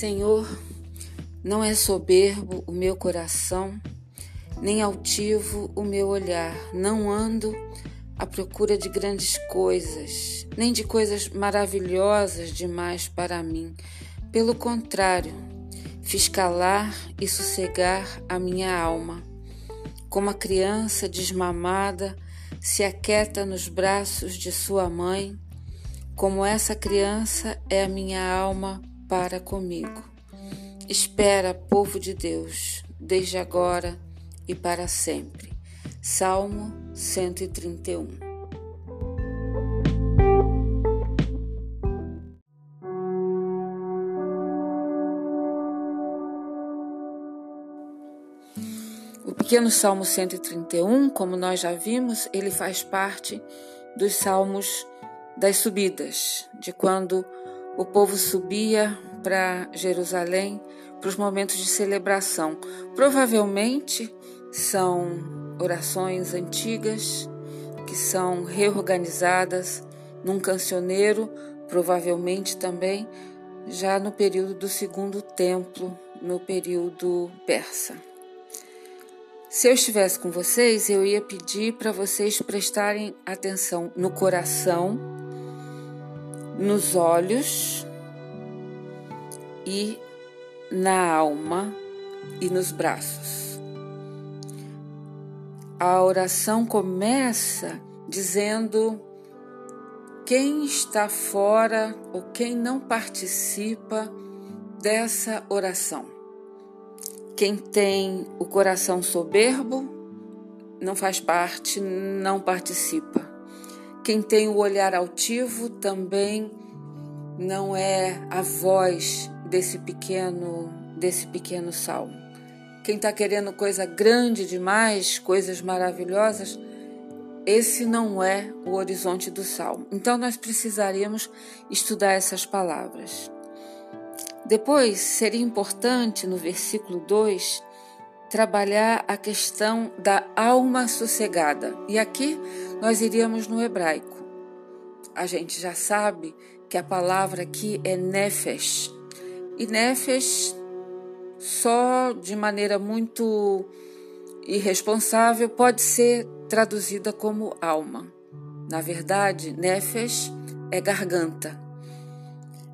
Senhor, não é soberbo o meu coração, nem altivo o meu olhar. Não ando à procura de grandes coisas, nem de coisas maravilhosas demais para mim. Pelo contrário, fiz calar e sossegar a minha alma. Como a criança desmamada se aquieta nos braços de sua mãe, como essa criança é a minha alma para comigo. Espera, povo de Deus, desde agora e para sempre. Salmo 131. O pequeno Salmo 131, como nós já vimos, ele faz parte dos salmos das subidas, de quando o povo subia para Jerusalém para os momentos de celebração. Provavelmente são orações antigas que são reorganizadas num cancioneiro, provavelmente também já no período do segundo templo, no período persa. Se eu estivesse com vocês, eu ia pedir para vocês prestarem atenção no coração nos olhos e na alma e nos braços. A oração começa dizendo quem está fora ou quem não participa dessa oração. Quem tem o coração soberbo não faz parte, não participa. Quem tem o olhar altivo também não é a voz desse pequeno desse pequeno salmo. Quem está querendo coisa grande demais, coisas maravilhosas, esse não é o horizonte do salmo. Então nós precisaríamos estudar essas palavras. Depois seria importante no versículo 2 trabalhar a questão da alma sossegada. E aqui nós iríamos no hebraico. A gente já sabe que a palavra aqui é nefesh. E nefesh, só de maneira muito irresponsável, pode ser traduzida como alma. Na verdade, nefesh é garganta.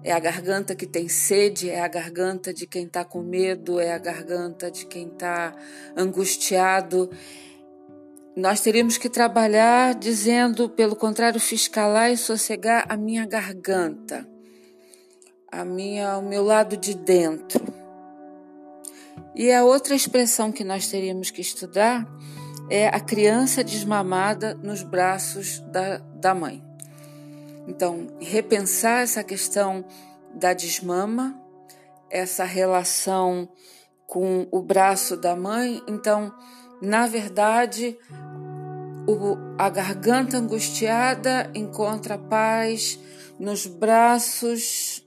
É a garganta que tem sede, é a garganta de quem está com medo, é a garganta de quem está angustiado. Nós teríamos que trabalhar dizendo, pelo contrário, fiscalar e sossegar a minha garganta, a minha, o meu lado de dentro. E a outra expressão que nós teríamos que estudar é a criança desmamada nos braços da, da mãe. Então, repensar essa questão da desmama, essa relação com o braço da mãe. Então, na verdade, o, a garganta angustiada encontra paz nos braços,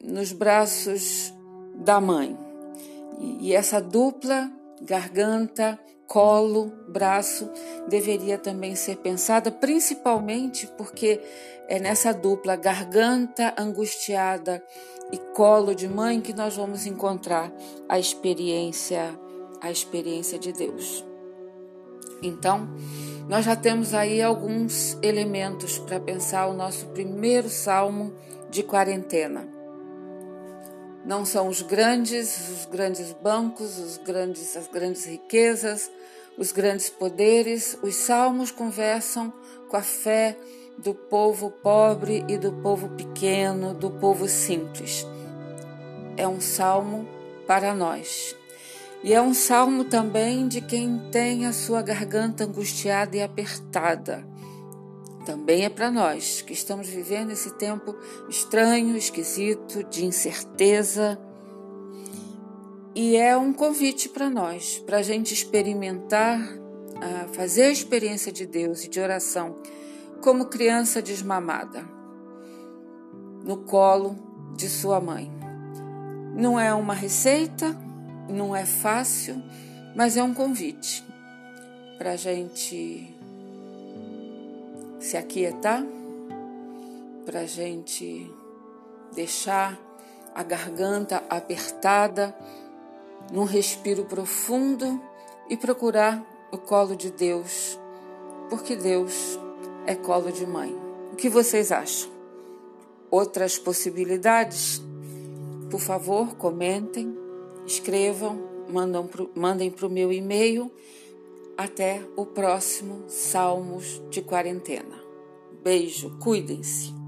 nos braços da mãe. E, e essa dupla garganta colo, braço, deveria também ser pensada, principalmente porque é nessa dupla garganta angustiada e colo de mãe que nós vamos encontrar a experiência, a experiência de Deus. Então, nós já temos aí alguns elementos para pensar o nosso primeiro salmo de quarentena. Não são os grandes, os grandes bancos, os grandes, as grandes riquezas, os grandes poderes. Os salmos conversam com a fé do povo pobre e do povo pequeno, do povo simples. É um salmo para nós. E é um salmo também de quem tem a sua garganta angustiada e apertada também é para nós que estamos vivendo esse tempo estranho, esquisito, de incerteza. E é um convite para nós, para a gente experimentar, fazer a experiência de Deus e de oração como criança desmamada, no colo de sua mãe. Não é uma receita, não é fácil, mas é um convite para a gente se aquietar, para a gente deixar a garganta apertada, num respiro profundo e procurar o colo de Deus, porque Deus é colo de mãe. O que vocês acham? Outras possibilidades? Por favor, comentem, escrevam, mandem para o meu e-mail. Até o próximo Salmos de Quarentena. Beijo, cuidem-se.